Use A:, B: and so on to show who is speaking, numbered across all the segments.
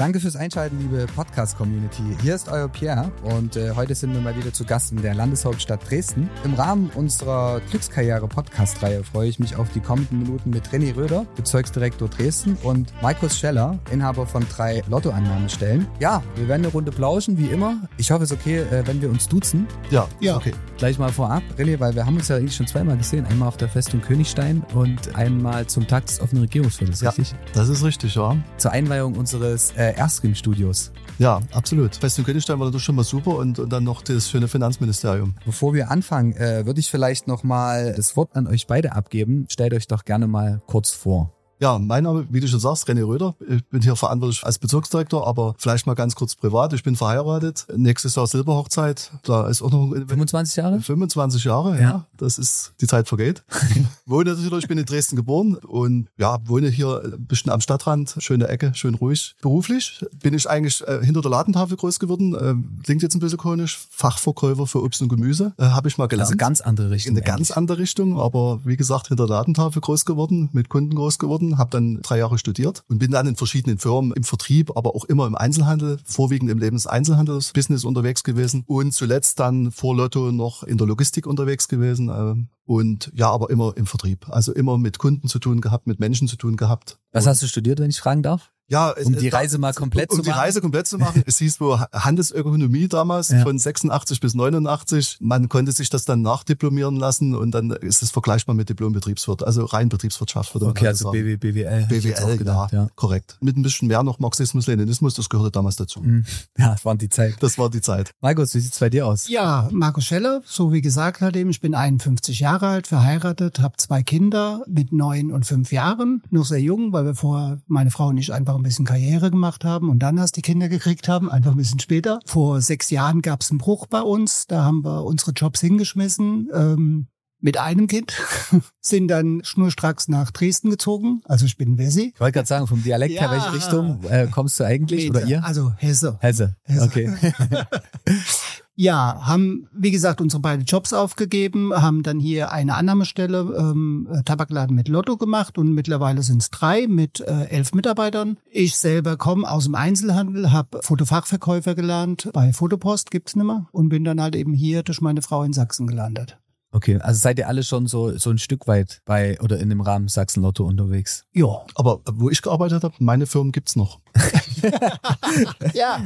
A: Danke fürs Einschalten, liebe Podcast-Community. Hier ist euer Pierre und äh, heute sind wir mal wieder zu Gast in der Landeshauptstadt Dresden. Im Rahmen unserer Glückskarriere-Podcast-Reihe freue ich mich auf die kommenden Minuten mit René Röder, Bezirksdirektor Dresden und Markus Scheller, Inhaber von drei Lottoannahmestellen. Ja, wir werden eine Runde plauschen, wie immer. Ich hoffe, es ist okay, äh, wenn wir uns duzen.
B: Ja, ja. Okay.
A: Gleich mal vorab, René, weil wir haben uns ja eigentlich schon zweimal gesehen. Einmal auf der Festung Königstein und einmal zum Tag des offenen Regierungsviertels,
B: ja,
A: richtig?
B: Das ist richtig, ja.
A: Zur Einweihung unseres äh, Erstring-Studios.
B: Ja, absolut. Festung Königstein war das schon mal super und, und dann noch das schöne Finanzministerium.
A: Bevor wir anfangen, äh, würde ich vielleicht noch mal das Wort an euch beide abgeben. Stellt euch doch gerne mal kurz vor.
B: Ja, mein Name, wie du schon sagst, René Röder. Ich bin hier verantwortlich als Bezirksdirektor, aber vielleicht mal ganz kurz privat. Ich bin verheiratet. Nächstes Jahr Silberhochzeit. Da ist auch noch
A: 25 Jahre?
B: 25 Jahre, ja. ja. Das ist, die Zeit vergeht. wohne natürlich, ich bin in Dresden geboren und ja, wohne hier ein bisschen am Stadtrand. Schöne Ecke, schön ruhig. Beruflich bin ich eigentlich äh, hinter der Ladentafel groß geworden. Äh, klingt jetzt ein bisschen konisch. Fachverkäufer für Obst und Gemüse. Äh, Habe ich mal gelernt.
A: Also ganz andere Richtung.
B: In eine ganz andere Richtung, aber wie gesagt, hinter der Ladentafel groß geworden, mit Kunden groß geworden habe dann drei Jahre studiert und bin dann in verschiedenen Firmen im Vertrieb, aber auch immer im Einzelhandel, vorwiegend im Lebenseinzelhandelsbusiness unterwegs gewesen und zuletzt dann vor Lotto noch in der Logistik unterwegs gewesen ähm, und ja, aber immer im Vertrieb. Also immer mit Kunden zu tun gehabt, mit Menschen zu tun gehabt.
A: Was hast du studiert, wenn ich fragen darf?
B: Ja,
A: um die Reise mal komplett
B: um, zu machen. Um die Reise komplett zu machen. es hieß wohl Handelsökonomie damals ja. von 86 bis 89. Man konnte sich das dann nachdiplomieren lassen und dann ist es vergleichbar mit Diplom-Betriebswirt, also rein Betriebswirtschaft würde
A: man Okay, also BW, BWL.
B: BWL, gedacht, ja, ja, korrekt. Mit ein bisschen mehr noch Marxismus, Leninismus, das gehörte damals dazu.
A: Mhm. Ja, das war die Zeit.
B: Das war die Zeit.
A: Markus, wie sieht's bei dir aus?
C: Ja, Markus Scheller, so wie gesagt halt eben, ich bin 51 Jahre alt, verheiratet, habe zwei Kinder mit neun und fünf Jahren, noch sehr jung, weil wir vorher, meine Frau und ich, einfach ein bisschen Karriere gemacht haben und dann erst die Kinder gekriegt haben, einfach ein bisschen später. Vor sechs Jahren gab es einen Bruch bei uns, da haben wir unsere Jobs hingeschmissen. Ähm, mit einem Kind, sind dann schnurstracks nach Dresden gezogen. Also ich bin Wessi.
A: Ich wollte gerade sagen, vom Dialekt ja. her, welche Richtung äh, kommst du eigentlich
C: Meter.
A: oder ihr?
C: Also Hesse.
A: Hesse, Hesse. okay.
C: Ja, haben, wie gesagt, unsere beiden Jobs aufgegeben, haben dann hier eine Annahmestelle ähm, äh, Tabakladen mit Lotto gemacht und mittlerweile sind es drei mit äh, elf Mitarbeitern. Ich selber komme aus dem Einzelhandel, habe Fotofachverkäufer gelernt, bei Fotopost gibt's nimmer und bin dann halt eben hier durch meine Frau in Sachsen gelandet.
A: Okay, also seid ihr alle schon so, so ein Stück weit bei oder in dem Rahmen Sachsen Lotto unterwegs?
B: Ja. Aber wo ich gearbeitet habe, meine Firmen gibt's noch.
C: ja.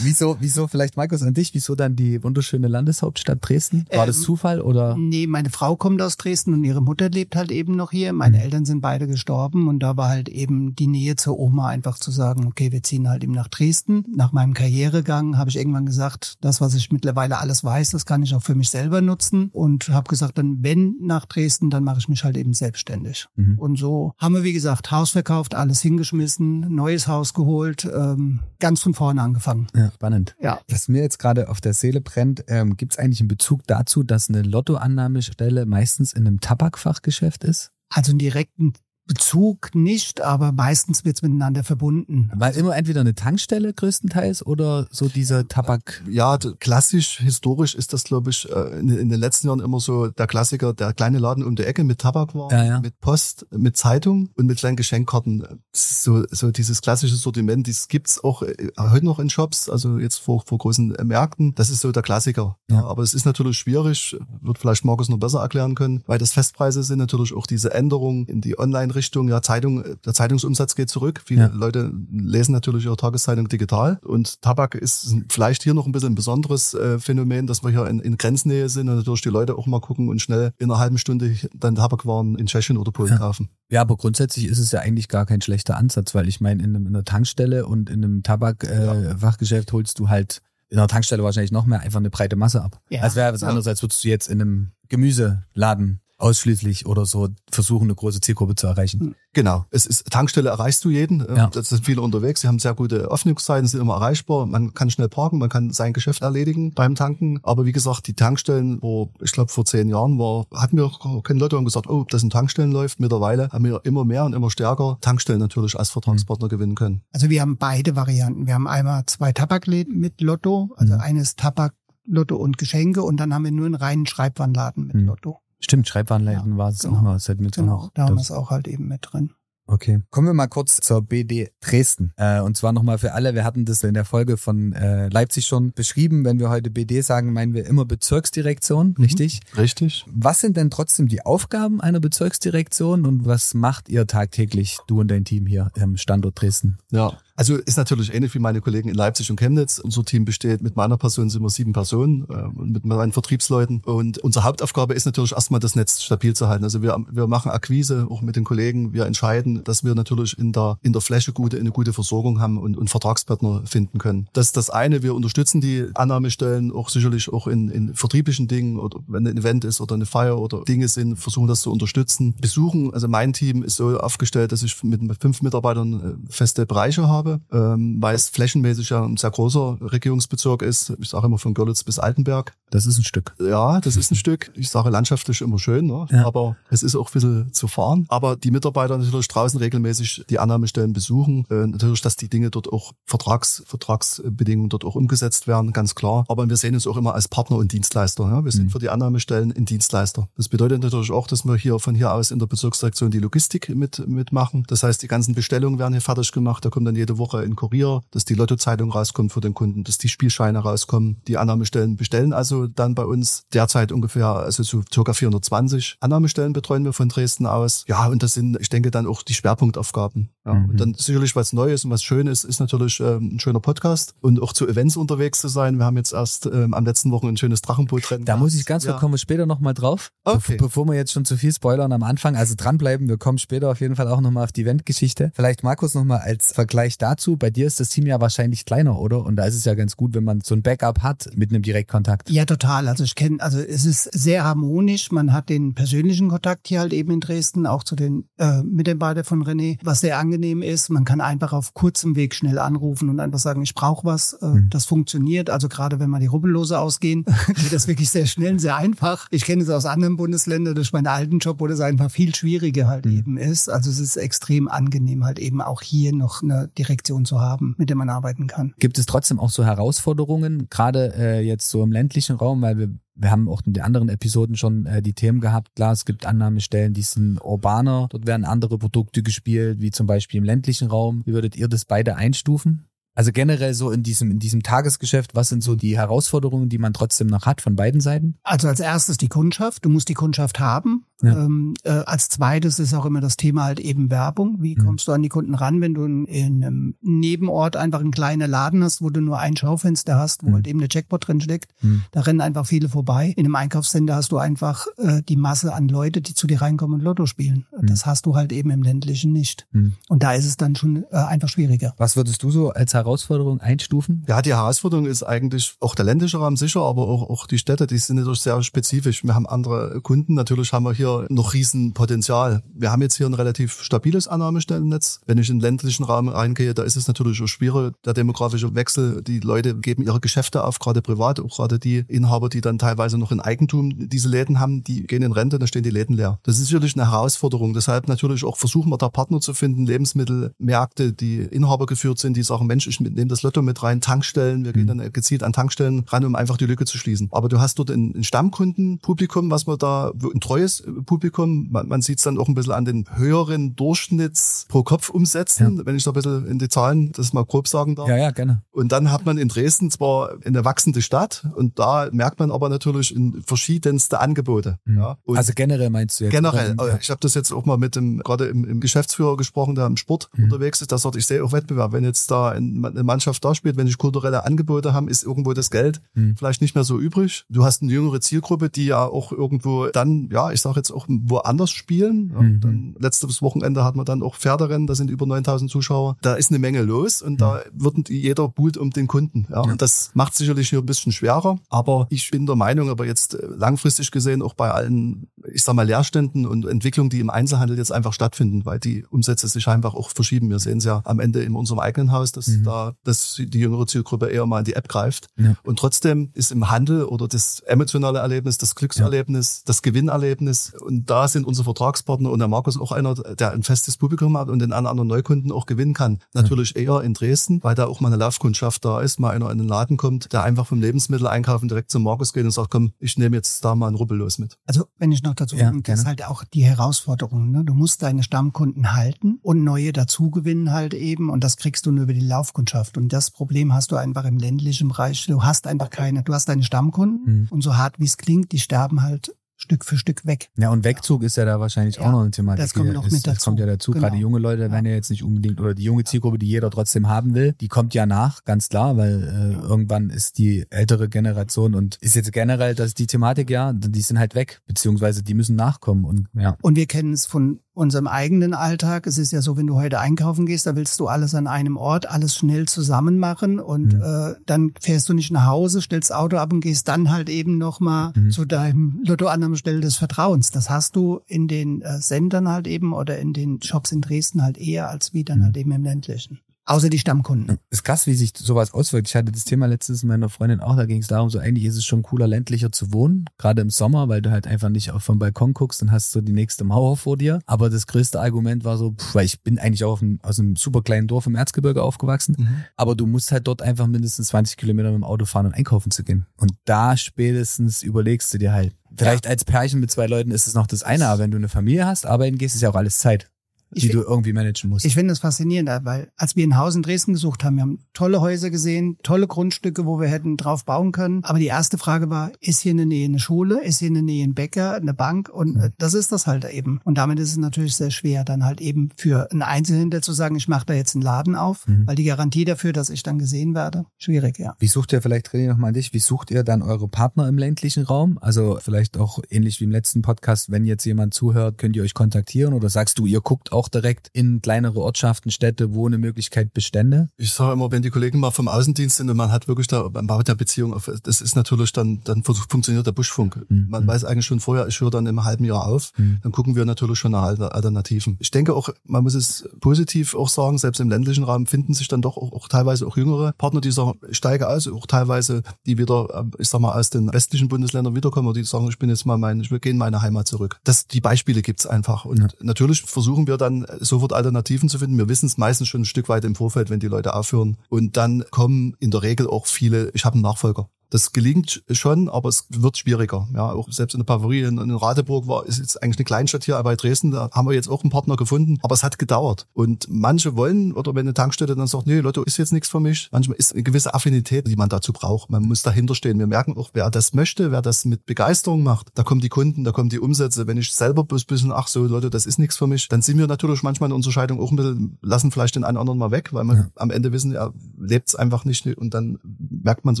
A: wieso, wieso, vielleicht Markus an dich, wieso dann die wunderschöne Landeshauptstadt Dresden? War ähm, das Zufall oder?
C: Nee, meine Frau kommt aus Dresden und ihre Mutter lebt halt eben noch hier. Meine mhm. Eltern sind beide gestorben und da war halt eben die Nähe zur Oma einfach zu sagen, okay, wir ziehen halt eben nach Dresden. Nach meinem Karrieregang habe ich irgendwann gesagt, das, was ich mittlerweile alles weiß, das kann ich auch für mich selber nutzen und habe gesagt, dann wenn nach Dresden, dann mache ich mich halt eben selbstständig. Mhm. Und so haben wir, wie gesagt, Haus verkauft, alles hingeschmissen, neues Haus geholt, ähm, ganz von vorne angefangen.
A: Ja, spannend. Ja. Was mir jetzt gerade auf der Seele brennt, ähm, gibt es eigentlich einen Bezug dazu, dass eine Lottoannahmestelle meistens in einem Tabakfachgeschäft ist?
C: Also einen direkten Bezug nicht, aber meistens wird es miteinander verbunden.
A: Weil immer entweder eine Tankstelle größtenteils oder so dieser Tabak.
B: Ja, klassisch, historisch ist das, glaube ich, äh, in, den letzten Jahren immer so der Klassiker, der kleine Laden um die Ecke mit Tabakwaren, ja, ja. mit Post, mit Zeitung und mit kleinen Geschenkkarten. So, so dieses klassische Sortiment, das gibt's auch äh, heute noch in Shops, also jetzt vor, vor großen Märkten. Das ist so der Klassiker. Ja. Aber es ist natürlich schwierig, wird vielleicht Markus noch besser erklären können, weil das Festpreise sind natürlich auch diese Änderungen in die Online- Richtung, ja, Zeitung, der Zeitungsumsatz geht zurück. Viele ja. Leute lesen natürlich ihre Tageszeitung digital. Und Tabak ist vielleicht hier noch ein bisschen ein besonderes äh, Phänomen, dass wir hier in, in Grenznähe sind und natürlich die Leute auch mal gucken und schnell in einer halben Stunde dann Tabakwaren in Tschechien oder Polen
A: ja.
B: kaufen.
A: Ja, aber grundsätzlich ist es ja eigentlich gar kein schlechter Ansatz, weil ich meine, in, in einer Tankstelle und in einem Tabakfachgeschäft äh, holst du halt in einer Tankstelle wahrscheinlich noch mehr einfach eine breite Masse ab. Ja. Als wäre was anderes, als würdest du jetzt in einem Gemüseladen ausschließlich oder so versuchen, eine große Zielgruppe zu erreichen. Hm.
B: Genau. Es ist, Tankstelle erreichst du jeden. Ähm, ja. Das sind viele unterwegs. Sie haben sehr gute Öffnungszeiten, sind immer erreichbar. Man kann schnell parken, man kann sein Geschäft erledigen beim Tanken. Aber wie gesagt, die Tankstellen, wo, ich glaube, vor zehn Jahren war, hatten wir keine Leute haben gesagt, oh, das in Tankstellen läuft. Mittlerweile haben wir immer mehr und immer stärker Tankstellen natürlich als Vertragspartner mhm. gewinnen können.
C: Also wir haben beide Varianten. Wir haben einmal zwei Tabakläden mit Lotto, also mhm. eines Tabak Lotto und Geschenke und dann haben wir nur einen reinen Schreibwarenladen mit mhm. Lotto.
A: Stimmt, Schreibwarenläden ja, war es genau. auch mal seit mit
C: Genau, da haben wir es auch halt eben mit drin.
A: Okay. Kommen wir mal kurz zur BD Dresden. Äh, und zwar nochmal für alle, wir hatten das in der Folge von äh, Leipzig schon beschrieben. Wenn wir heute BD sagen, meinen wir immer Bezirksdirektion, mhm. richtig?
B: Richtig.
A: Was sind denn trotzdem die Aufgaben einer Bezirksdirektion und was macht ihr tagtäglich, du und dein Team hier im Standort Dresden?
B: Ja, also ist natürlich ähnlich wie meine Kollegen in Leipzig und Chemnitz. Unser Team besteht mit meiner Person sind wir sieben Personen äh, mit meinen Vertriebsleuten. Und unsere Hauptaufgabe ist natürlich erstmal das Netz stabil zu halten. Also wir, wir machen Akquise auch mit den Kollegen. Wir entscheiden, dass wir natürlich in der, in der Fläche gute, eine gute Versorgung haben und, und Vertragspartner finden können. Das ist das eine. Wir unterstützen die Annahmestellen auch sicherlich auch in, in vertrieblichen Dingen oder wenn ein Event ist oder eine Feier oder Dinge sind, versuchen das zu unterstützen. Besuchen, also mein Team ist so aufgestellt, dass ich mit fünf Mitarbeitern äh, feste Bereiche habe habe, ähm, weil es flächenmäßig ja ein sehr großer Regierungsbezirk ist. Ich sage immer von Görlitz bis Altenberg.
A: Das ist ein Stück.
B: Ja, das ist ein Stück. Ich sage landschaftlich immer schön, ne? Ja. aber es ist auch ein bisschen zu fahren. Aber die Mitarbeiter natürlich draußen regelmäßig die Annahmestellen besuchen. Äh, natürlich, dass die Dinge dort auch Vertrags, Vertragsbedingungen dort auch umgesetzt werden, ganz klar. Aber wir sehen uns auch immer als Partner und Dienstleister. Ja? Wir sind mhm. für die Annahmestellen ein Dienstleister. Das bedeutet natürlich auch, dass wir hier von hier aus in der Bezirksdirektion die Logistik mit, mitmachen. Das heißt, die ganzen Bestellungen werden hier fertig gemacht. Da kommt dann jede Woche in Kurier, dass die Lottozeitung rauskommt für den Kunden, dass die Spielscheine rauskommen. Die Annahmestellen bestellen also dann bei uns derzeit ungefähr, also so circa 420 Annahmestellen betreuen wir von Dresden aus. Ja, und das sind, ich denke, dann auch die Schwerpunktaufgaben. Ja, mhm. Und dann sicherlich was Neues und was Schönes ist natürlich ähm, ein schöner Podcast und auch zu Events unterwegs zu sein. Wir haben jetzt erst ähm, am letzten Wochen ein schönes Drachenbootrennen.
A: Da muss ich ganz ja. kurz, kommen wir später nochmal drauf. Okay. Be bevor wir jetzt schon zu viel spoilern am Anfang. Also dranbleiben, wir kommen später auf jeden Fall auch nochmal auf die Eventgeschichte. Vielleicht Markus nochmal als Vergleich dazu. Bei dir ist das Team ja wahrscheinlich kleiner, oder? Und da ist es ja ganz gut, wenn man so ein Backup hat mit einem Direktkontakt.
C: Ja, total. Also ich kenne, also es ist sehr harmonisch. Man hat den persönlichen Kontakt hier halt eben in Dresden, auch zu den äh, Mitarbeitern von René, was sehr angenehm ist. Man kann einfach auf kurzem Weg schnell anrufen und einfach sagen, ich brauche was. Äh, mhm. Das funktioniert. Also gerade wenn man die Rubbellose ausgehen, geht das wirklich sehr schnell und sehr einfach. Ich kenne es aus anderen Bundesländern durch meinen alten Job, wo das einfach viel schwieriger halt mhm. eben ist. Also es ist extrem angenehm halt eben auch hier noch eine Direktion zu haben, mit der man arbeiten kann.
A: Gibt es trotzdem auch so Herausforderungen, gerade äh, jetzt so im ländlichen Raum, weil wir wir haben auch in den anderen Episoden schon äh, die Themen gehabt. Klar, es gibt Annahmestellen, die sind urbaner. Dort werden andere Produkte gespielt, wie zum Beispiel im ländlichen Raum. Wie würdet ihr das beide einstufen? Also generell so in diesem, in diesem Tagesgeschäft, was sind so die Herausforderungen, die man trotzdem noch hat von beiden Seiten?
C: Also als erstes die Kundschaft. Du musst die Kundschaft haben. Ja. Ähm, äh, als zweites ist auch immer das Thema halt eben Werbung. Wie mhm. kommst du an die Kunden ran, wenn du in, in einem Nebenort einfach einen kleinen Laden hast, wo du nur ein Schaufenster hast, wo mhm. halt eben der Jackpot drin steckt. Mhm. Da rennen einfach viele vorbei. In einem Einkaufscenter hast du einfach äh, die Masse an Leute, die zu dir reinkommen und Lotto spielen. Mhm. Das hast du halt eben im ländlichen nicht. Mhm. Und da ist es dann schon äh, einfach schwieriger.
A: Was würdest du so als Herausforderung einstufen?
B: Ja, die Herausforderung ist eigentlich auch der ländliche Raum sicher, aber auch, auch die Städte, die sind natürlich sehr spezifisch. Wir haben andere Kunden. Natürlich haben wir hier hier noch Riesenpotenzial. Wir haben jetzt hier ein relativ stabiles Annahmestellennetz. Wenn ich in den ländlichen Raum reingehe, da ist es natürlich auch schwierig, der demografische Wechsel. Die Leute geben ihre Geschäfte auf, gerade privat, auch gerade die Inhaber, die dann teilweise noch in Eigentum diese Läden haben, die gehen in Rente, da stehen die Läden leer. Das ist sicherlich eine Herausforderung. Deshalb natürlich auch versuchen wir da Partner zu finden, Lebensmittelmärkte, die Inhaber geführt sind, die sagen, Mensch, ich nehme das Lotto mit rein, Tankstellen, wir gehen mhm. dann gezielt an Tankstellen ran, um einfach die Lücke zu schließen. Aber du hast dort ein, ein Stammkundenpublikum, was man da, ein treues Publikum. Man, man sieht es dann auch ein bisschen an den höheren Durchschnitts pro Kopf umsetzen, ja. wenn ich da ein bisschen in die Zahlen das mal grob sagen darf.
A: Ja, ja, gerne.
B: Und dann hat man in Dresden zwar eine wachsende Stadt und da merkt man aber natürlich in verschiedenste Angebote.
A: Mhm. Ja. also generell meinst du
B: jetzt? Generell. Oder? Ich habe das jetzt auch mal mit dem, gerade im, im Geschäftsführer gesprochen, der im Sport mhm. unterwegs ist, da sagt, ich sehe auch Wettbewerb. Wenn jetzt da eine Mannschaft da spielt, wenn ich kulturelle Angebote haben, ist irgendwo das Geld mhm. vielleicht nicht mehr so übrig. Du hast eine jüngere Zielgruppe, die ja auch irgendwo dann, ja, ich sage jetzt auch woanders spielen. Mhm. Dann, letztes Wochenende hat man dann auch Pferderennen, da sind über 9000 Zuschauer. Da ist eine Menge los und mhm. da wird jeder buhlt um den Kunden. Ja. ja. Und das macht sicherlich hier ein bisschen schwerer. Aber ich bin der Meinung, aber jetzt äh, langfristig gesehen auch bei allen, ich sag mal, Leerständen und Entwicklungen, die im Einzelhandel jetzt einfach stattfinden, weil die Umsätze sich einfach auch verschieben. Wir sehen es ja am Ende in unserem eigenen Haus, dass mhm. da dass die jüngere Zielgruppe eher mal in die App greift. Ja. Und trotzdem ist im Handel oder das emotionale Erlebnis, das Glückserlebnis, ja. das Gewinnerlebnis und da sind unsere Vertragspartner und der Markus auch einer, der ein festes Publikum hat und den anderen Neukunden auch gewinnen kann. Natürlich ja. eher in Dresden, weil da auch mal eine Laufkundschaft da ist, mal einer in den Laden kommt, der einfach vom Lebensmittel einkaufen direkt zum Markus geht und sagt, komm, ich nehme jetzt da mal ein Rubbellos mit.
C: Also wenn ich noch dazu ja, das ist halt auch die Herausforderung. Ne? Du musst deine Stammkunden halten und neue dazugewinnen halt eben und das kriegst du nur über die Laufkundschaft. Und das Problem hast du einfach im ländlichen Bereich. Du hast einfach keine, du hast deine Stammkunden mhm. und so hart wie es klingt, die sterben halt Stück für Stück weg.
A: Ja, und Wegzug ist ja da wahrscheinlich ja, auch noch eine Thematik.
C: Das kommt noch
A: ist,
C: mit dazu.
A: Das kommt ja dazu. Genau. Gerade junge Leute ja. werden ja jetzt nicht unbedingt, oder die junge Zielgruppe, die jeder trotzdem haben will, die kommt ja nach, ganz klar, weil äh, irgendwann ist die ältere Generation und ist jetzt generell, das ist die Thematik, ja, die sind halt weg, beziehungsweise die müssen nachkommen und ja.
C: Und wir kennen es von unserem eigenen Alltag. Es ist ja so, wenn du heute einkaufen gehst, da willst du alles an einem Ort, alles schnell zusammen machen und mhm. äh, dann fährst du nicht nach Hause, stellst Auto ab und gehst dann halt eben nochmal mhm. zu deinem Lottoannahmestelle des Vertrauens. Das hast du in den äh, Sendern halt eben oder in den Shops in Dresden halt eher als wie dann mhm. halt eben im ländlichen. Außer die Stammkunden.
A: Ist krass, wie sich sowas auswirkt. Ich hatte das Thema letztes mit meiner Freundin auch, da ging es darum, so eigentlich ist es schon cooler, ländlicher zu wohnen, gerade im Sommer, weil du halt einfach nicht auf vom Balkon guckst und hast so die nächste Mauer vor dir. Aber das größte Argument war so, pff, weil ich bin eigentlich auch einem, aus einem super kleinen Dorf im Erzgebirge aufgewachsen, mhm. aber du musst halt dort einfach mindestens 20 Kilometer mit dem Auto fahren, um einkaufen zu gehen. Und da spätestens überlegst du dir halt, Vielleicht ja. als Pärchen mit zwei Leuten ist es noch das eine, aber wenn du eine Familie hast, arbeiten gehst, ist ja auch alles Zeit die du irgendwie managen musst.
C: Ich finde das faszinierend, weil als wir ein Haus in Dresden gesucht haben, wir haben tolle Häuser gesehen, tolle Grundstücke, wo wir hätten drauf bauen können. Aber die erste Frage war, ist hier in der Nähe eine Schule, ist hier in der Nähe ein Bäcker, eine Bank? Und mhm. das ist das halt eben. Und damit ist es natürlich sehr schwer, dann halt eben für einen Einzelhändler zu sagen, ich mache da jetzt einen Laden auf, mhm. weil die Garantie dafür, dass ich dann gesehen werde, schwierig, ja.
A: Wie sucht ihr, vielleicht René nochmal dich, wie sucht ihr dann eure Partner im ländlichen Raum? Also vielleicht auch ähnlich wie im letzten Podcast, wenn jetzt jemand zuhört, könnt ihr euch kontaktieren oder sagst du, ihr guckt auch direkt in kleinere Ortschaften, Städte, wo eine Möglichkeit bestände?
B: Ich sage immer, wenn die Kollegen mal vom Außendienst sind und man hat wirklich da beim Bau der Beziehung, auf, das ist natürlich dann, dann funktioniert der Buschfunk. Mhm. Man weiß eigentlich schon vorher, ich höre dann im halben Jahr auf, mhm. dann gucken wir natürlich schon nach Alternativen. Ich denke auch, man muss es positiv auch sagen, selbst im ländlichen Rahmen finden sich dann doch auch, auch teilweise auch jüngere Partner, die sagen, ich steige aus, auch teilweise, die wieder, ich sag mal, aus den westlichen Bundesländern wiederkommen, die sagen, ich bin jetzt mal mein, ich will gehen in meine Heimat zurück. Das, die Beispiele gibt's einfach. Und ja. natürlich versuchen wir dann sofort Alternativen zu finden. Wir wissen es meistens schon ein Stück weit im Vorfeld, wenn die Leute aufhören. Und dann kommen in der Regel auch viele, ich habe einen Nachfolger. Das gelingt schon, aber es wird schwieriger. Ja, auch selbst in der Pavorie in, in Radeburg war, ist jetzt eigentlich eine Kleinstadt hier bei Dresden, da haben wir jetzt auch einen Partner gefunden, aber es hat gedauert. Und manche wollen, oder wenn eine Tankstelle dann sagt, nee, Lotto ist jetzt nichts für mich, manchmal ist eine gewisse Affinität, die man dazu braucht. Man muss dahinter stehen. Wir merken auch, wer das möchte, wer das mit Begeisterung macht, da kommen die Kunden, da kommen die Umsätze. Wenn ich selber bloß ein bisschen, ach so, Leute, das ist nichts für mich, dann sind wir natürlich manchmal in unserer Scheidung auch ein bisschen, lassen vielleicht den einen oder anderen mal weg, weil wir ja. am Ende wissen, er lebt es einfach nicht und dann merkt man es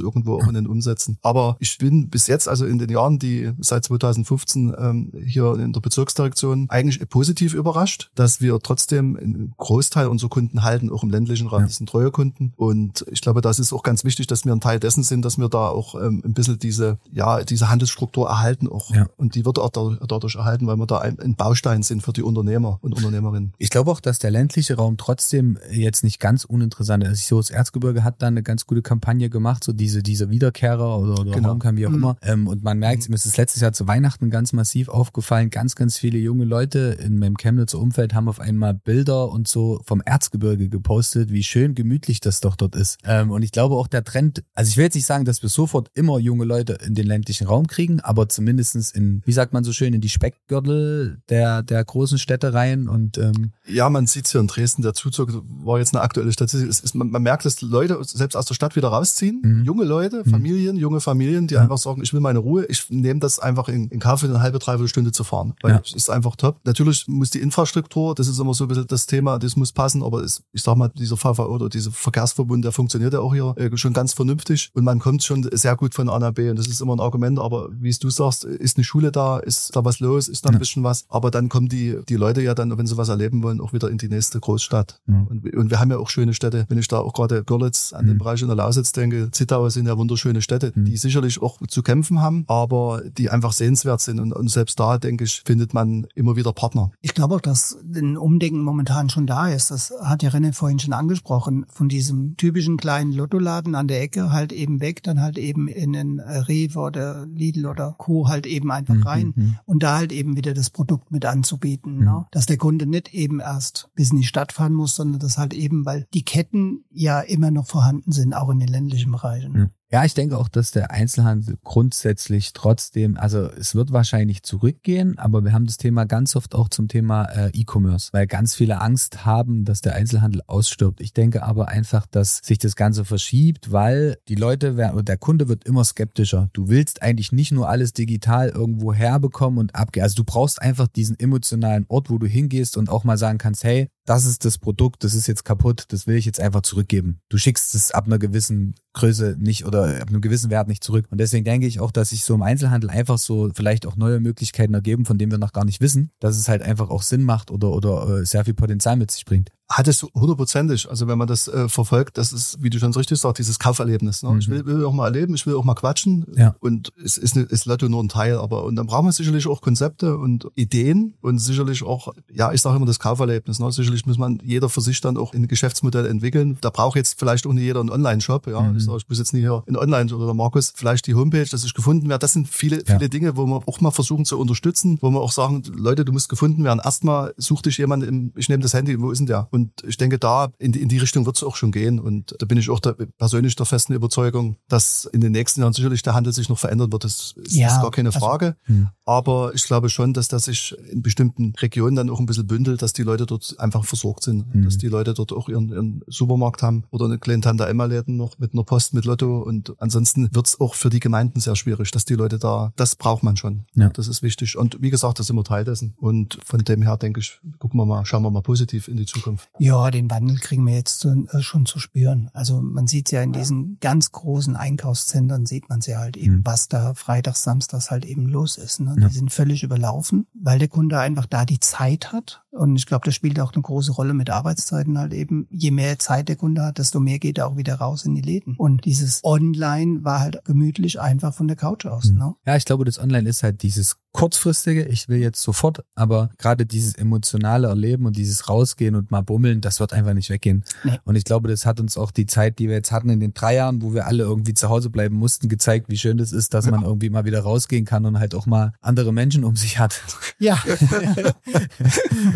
B: irgendwo auch in den Umsätzen. Aber ich bin bis jetzt, also in den Jahren, die seit 2015 ähm, hier in der Bezirksdirektion, eigentlich positiv überrascht, dass wir trotzdem einen Großteil unserer Kunden halten, auch im ländlichen Raum. Ja. Das sind treue Kunden. Und ich glaube, das ist auch ganz wichtig, dass wir ein Teil dessen sind, dass wir da auch ähm, ein bisschen diese, ja, diese Handelsstruktur erhalten auch. Ja. Und die wird auch dadurch erhalten, weil wir da ein, ein Baustein sind für die Unternehmer und Unternehmerinnen.
A: Ich glaube auch, dass der ländliche Raum trotzdem jetzt nicht ganz uninteressant ist. So das Erzgebirge hat da eine ganz gute Kampagne gemacht, so diese, diese Wiederkehrer oder, oder genau. Homecoming, wie auch mhm. immer. Ähm, und man merkt, mhm. mir ist es letztes Jahr zu Weihnachten ganz massiv aufgefallen, ganz, ganz viele junge Leute in meinem Chemnitzer Umfeld haben auf einmal Bilder und so vom Erzgebirge gepostet, wie schön gemütlich das doch dort ist. Ähm, und ich glaube auch der Trend, also ich will jetzt nicht sagen, dass wir sofort immer junge Leute in den ländlichen Raum kriegen, aber zumindestens in, wie sagt man so schön, in die Speckgürtel der, der großen Städte rein und ähm,
B: Ja, man sieht hier in Dresden, der Zuzug war jetzt eine aktuelle Statistik. Es ist, man, man merkt, dass Leute selbst aus der Stadt wieder rausziehen, mhm. junge Leute, mhm. Familien, junge Familien, die ja. einfach sagen, ich will meine Ruhe, ich nehme das einfach in, in Kauf, eine halbe, dreiviertel Stunde zu fahren. Weil ja. es ist einfach top. Natürlich muss die Infrastruktur, das ist immer so ein bisschen das Thema, das muss passen, aber es, ich sag mal, dieser VV oder dieser Verkehrsverbund, der funktioniert ja auch hier äh, schon ganz vernünftig und man kommt schon sehr gut von A nach B und das ist immer ein Argument, aber wie es du sagst, ist eine Schule da, ist da was los, ist da ein ja. bisschen was, aber dann kommen die, die Leute ja dann, wenn sie was erleben wollen, auch wieder in die nächste Großstadt. Und, und wir haben ja auch schöne Städte, wenn ich da auch gerade Görlitz an den mhm. Bereich in der Lausitz denke, Zittau sind ja wunderschöne Städte, mhm. die sicherlich auch zu kämpfen haben, aber die einfach sehenswert sind. Und, und selbst da, denke ich, findet man immer wieder Partner.
C: Ich glaube auch, dass ein Umdenken momentan schon da ist. Das hat ja René vorhin schon angesprochen. Von diesem typischen kleinen Lottoladen an der Ecke halt eben weg, dann halt eben in den Rewe oder Lidl oder Co. halt eben einfach mhm. rein mhm. und da halt eben wieder das Produkt mit anzubieten. Mhm. Ne? Dass der Kunde nicht eben erst bis in die Stadt fahren muss, sondern das halt eben, weil die Ketten ja immer noch vorhanden sind, auch in den ländlichen Bereichen.
A: Mhm. Ja, ich denke auch, dass der Einzelhandel grundsätzlich trotzdem, also es wird wahrscheinlich zurückgehen, aber wir haben das Thema ganz oft auch zum Thema äh, E-Commerce, weil ganz viele Angst haben, dass der Einzelhandel ausstirbt. Ich denke aber einfach, dass sich das Ganze verschiebt, weil die Leute der Kunde wird immer skeptischer. Du willst eigentlich nicht nur alles digital irgendwo herbekommen und abgehen. Also du brauchst einfach diesen emotionalen Ort, wo du hingehst und auch mal sagen kannst, hey, das ist das Produkt, das ist jetzt kaputt, das will ich jetzt einfach zurückgeben. Du schickst es ab einer gewissen Größe nicht oder ab einem gewissen Wert nicht zurück. Und deswegen denke ich auch, dass sich so im Einzelhandel einfach so vielleicht auch neue Möglichkeiten ergeben, von denen wir noch gar nicht wissen, dass es halt einfach auch Sinn macht oder, oder äh, sehr viel Potenzial mit sich bringt
B: hat es hundertprozentig. Also wenn man das äh, verfolgt, das ist, wie du schon so richtig sagst, dieses Kauferlebnis. Ne? Mhm. Ich will, will auch mal erleben, ich will auch mal quatschen.
A: Ja.
B: Und es ist, ist Lotto nur ein Teil, aber und dann brauchen wir sicherlich auch Konzepte und Ideen und sicherlich auch, ja, ich sage immer das Kauferlebnis. Ne? Sicherlich muss man jeder für sich dann auch ein Geschäftsmodell entwickeln. Da braucht jetzt vielleicht auch nicht jeder einen Online-Shop. Ja, mhm. ich, sag, ich muss jetzt nicht hier in Online oder Markus vielleicht die Homepage, dass ich gefunden werde. Das sind viele, viele ja. Dinge, wo wir auch mal versuchen zu unterstützen, wo wir auch sagen, Leute, du musst gefunden werden. Erstmal such dich jemand im, ich nehme das Handy, wo ist denn der? Und ich denke, da in die, in die Richtung wird es auch schon gehen. Und da bin ich auch der, persönlich der festen Überzeugung, dass in den nächsten Jahren sicherlich der Handel sich noch verändern wird. Das ist, ja, ist gar keine also, Frage. Also, Aber ich glaube schon, dass das sich in bestimmten Regionen dann auch ein bisschen bündelt, dass die Leute dort einfach versorgt sind. Mhm. Dass die Leute dort auch ihren, ihren Supermarkt haben oder eine kleine Tante Emma-Läden noch mit einer Post, mit Lotto. Und ansonsten wird es auch für die Gemeinden sehr schwierig, dass die Leute da, das braucht man schon. Ja. Das ist wichtig. Und wie gesagt, das sind wir Teil dessen. Und von dem her denke ich, gucken wir mal, schauen wir mal positiv in die Zukunft.
C: Ja, den Wandel kriegen wir jetzt äh, schon zu spüren. Also man sieht ja in diesen ganz großen Einkaufszentren, sieht man ja halt eben, mhm. was da freitags, samstags halt eben los ist. Ne? Ja. Die sind völlig überlaufen, weil der Kunde einfach da die Zeit hat. Und ich glaube, das spielt auch eine große Rolle mit Arbeitszeiten halt eben. Je mehr Zeit der Kunde hat, desto mehr geht er auch wieder raus in die Läden. Und dieses Online war halt gemütlich einfach von der Couch aus. Mhm. Ne?
A: Ja, ich glaube, das Online ist halt dieses kurzfristige, ich will jetzt sofort, aber gerade dieses emotionale Erleben und dieses Rausgehen und mal bummeln, das wird einfach nicht weggehen. Nee. Und ich glaube, das hat uns auch die Zeit, die wir jetzt hatten in den drei Jahren, wo wir alle irgendwie zu Hause bleiben mussten, gezeigt, wie schön das ist, dass ja. man irgendwie mal wieder rausgehen kann und halt auch mal andere Menschen um sich hat.
C: Ja.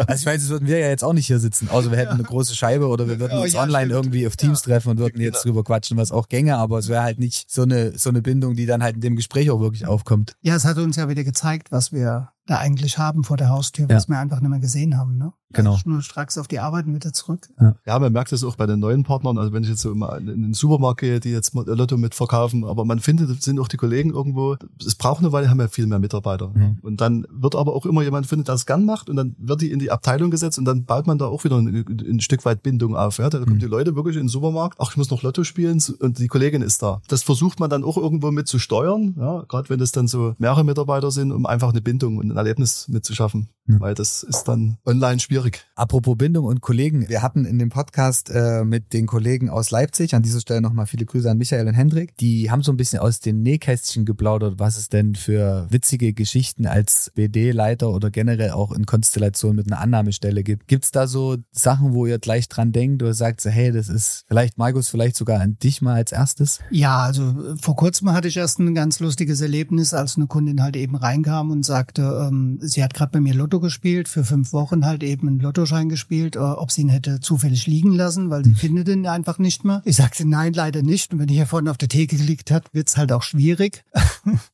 A: also ich meine, das würden wir ja jetzt auch nicht hier sitzen, außer wir hätten eine große Scheibe oder wir würden oh, uns ja, online stimmt. irgendwie auf Teams ja. treffen und würden jetzt genau. drüber quatschen, was auch gänge, aber es wäre halt nicht so eine, so eine Bindung, die dann halt in dem Gespräch auch wirklich aufkommt.
C: Ja, es hat uns ja wieder gezeigt, was wir da eigentlich haben vor der Haustür, was ja. wir einfach nicht mehr gesehen haben. Ne?
A: Genau.
C: Also schnurstracks auf die Arbeit und wieder zurück.
B: Ja. ja, man merkt das auch bei den neuen Partnern. Also wenn ich jetzt so immer in den Supermarkt gehe, die jetzt Lotto mitverkaufen, aber man findet, sind auch die Kollegen irgendwo, es braucht eine Weile, haben ja viel mehr Mitarbeiter. Mhm. Und dann wird aber auch immer jemand finden, der es gern macht und dann wird die in die Abteilung gesetzt und dann baut man da auch wieder ein, ein Stück weit Bindung auf. Ja? Da kommen mhm. die Leute wirklich in den Supermarkt, ach, ich muss noch Lotto spielen und die Kollegin ist da. Das versucht man dann auch irgendwo mit zu steuern, ja? gerade wenn es dann so mehrere Mitarbeiter sind, um einfach eine Bindung und Erlebnis mitzuschaffen, mhm. weil das ist dann online schwierig.
A: Apropos Bindung und Kollegen. Wir hatten in dem Podcast äh, mit den Kollegen aus Leipzig, an dieser Stelle nochmal viele Grüße an Michael und Hendrik, die haben so ein bisschen aus den Nähkästchen geplaudert, was es denn für witzige Geschichten als BD-Leiter oder generell auch in Konstellation mit einer Annahmestelle gibt. Gibt's da so Sachen, wo ihr gleich dran denkt oder sagt so, hey, das ist vielleicht, Markus, vielleicht sogar an dich mal als erstes?
C: Ja, also vor kurzem hatte ich erst ein ganz lustiges Erlebnis, als eine Kundin halt eben reinkam und sagte, ähm, sie hat gerade bei mir Lotto gespielt, für fünf Wochen halt eben ein Lotto Lottoschein gespielt, äh, ob sie ihn hätte zufällig liegen lassen, weil sie hm. findet ihn einfach nicht mehr. Ich sagte nein, leider nicht. Und wenn ich hier vorne auf der Theke gelegt hat, wird's halt auch schwierig.